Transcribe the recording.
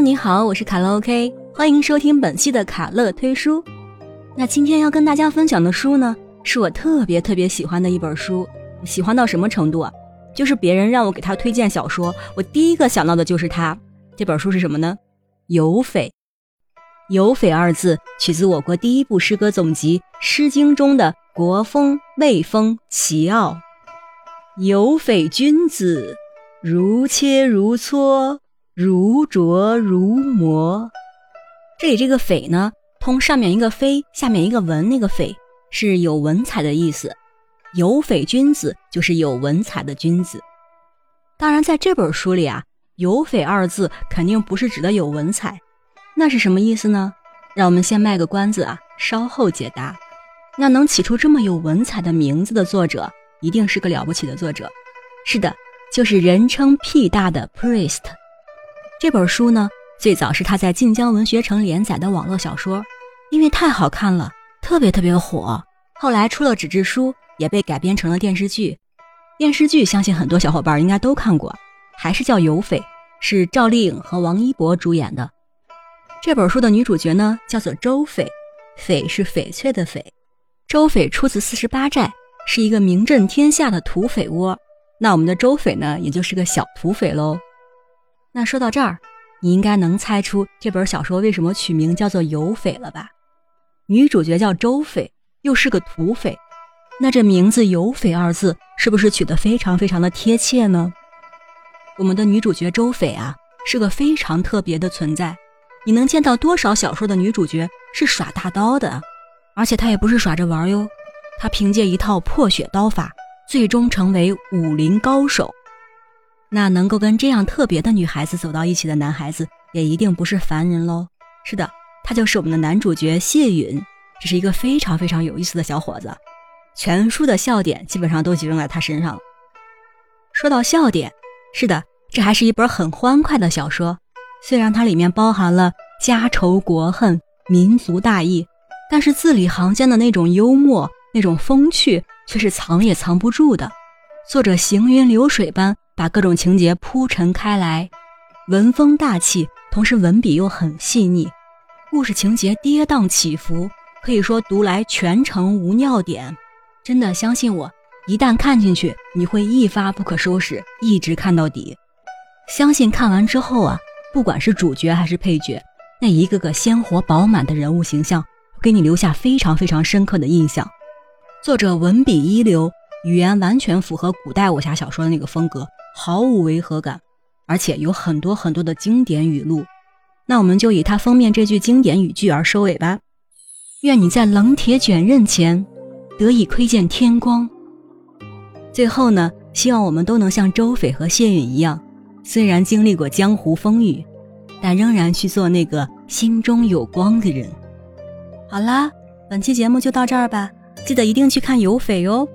你好，我是卡乐 OK，欢迎收听本期的卡乐推书。那今天要跟大家分享的书呢，是我特别特别喜欢的一本书，喜欢到什么程度啊？就是别人让我给他推荐小说，我第一个想到的就是它。这本书是什么呢？《有匪》。“有匪”二字取自我国第一部诗歌总集《诗经》中的“国风、魏风、齐傲”。有匪君子，如切如磋。如琢如磨，这里这个“匪”呢，通上面一个“飞”，下面一个“文”，那个“匪”是有文采的意思。有匪君子就是有文采的君子。当然，在这本书里啊，“有匪”二字肯定不是指的有文采，那是什么意思呢？让我们先卖个关子啊，稍后解答。那能起出这么有文采的名字的作者，一定是个了不起的作者。是的，就是人称屁大的 Priest。这本书呢，最早是他在晋江文学城连载的网络小说，因为太好看了，特别特别火。后来出了纸质书，也被改编成了电视剧。电视剧相信很多小伙伴应该都看过，还是叫《有匪》，是赵丽颖和王一博主演的。这本书的女主角呢，叫做周翡，翡是翡翠的翡。周翡出自四十八寨，是一个名震天下的土匪窝。那我们的周翡呢，也就是个小土匪喽。那说到这儿，你应该能猜出这本小说为什么取名叫做《有匪》了吧？女主角叫周翡，又是个土匪，那这名字“有匪”二字是不是取得非常非常的贴切呢？我们的女主角周翡啊，是个非常特别的存在。你能见到多少小说的女主角是耍大刀的？而且她也不是耍着玩哟，她凭借一套破血刀法，最终成为武林高手。那能够跟这样特别的女孩子走到一起的男孩子，也一定不是凡人喽。是的，他就是我们的男主角谢允，这是一个非常非常有意思的小伙子。全书的笑点基本上都集中在他身上。说到笑点，是的，这还是一本很欢快的小说。虽然它里面包含了家仇国恨、民族大义，但是字里行间的那种幽默、那种风趣，却是藏也藏不住的。作者行云流水般。把各种情节铺陈开来，文风大气，同时文笔又很细腻，故事情节跌宕起伏，可以说读来全程无尿点。真的相信我，一旦看进去，你会一发不可收拾，一直看到底。相信看完之后啊，不管是主角还是配角，那一个个鲜活饱满的人物形象，给你留下非常非常深刻的印象。作者文笔一流，语言完全符合古代武侠小说的那个风格。毫无违和感，而且有很多很多的经典语录。那我们就以它封面这句经典语句而收尾吧。愿你在冷铁卷刃前得以窥见天光。最后呢，希望我们都能像周翡和谢允一样，虽然经历过江湖风雨，但仍然去做那个心中有光的人。好啦，本期节目就到这儿吧，记得一定去看有翡哟。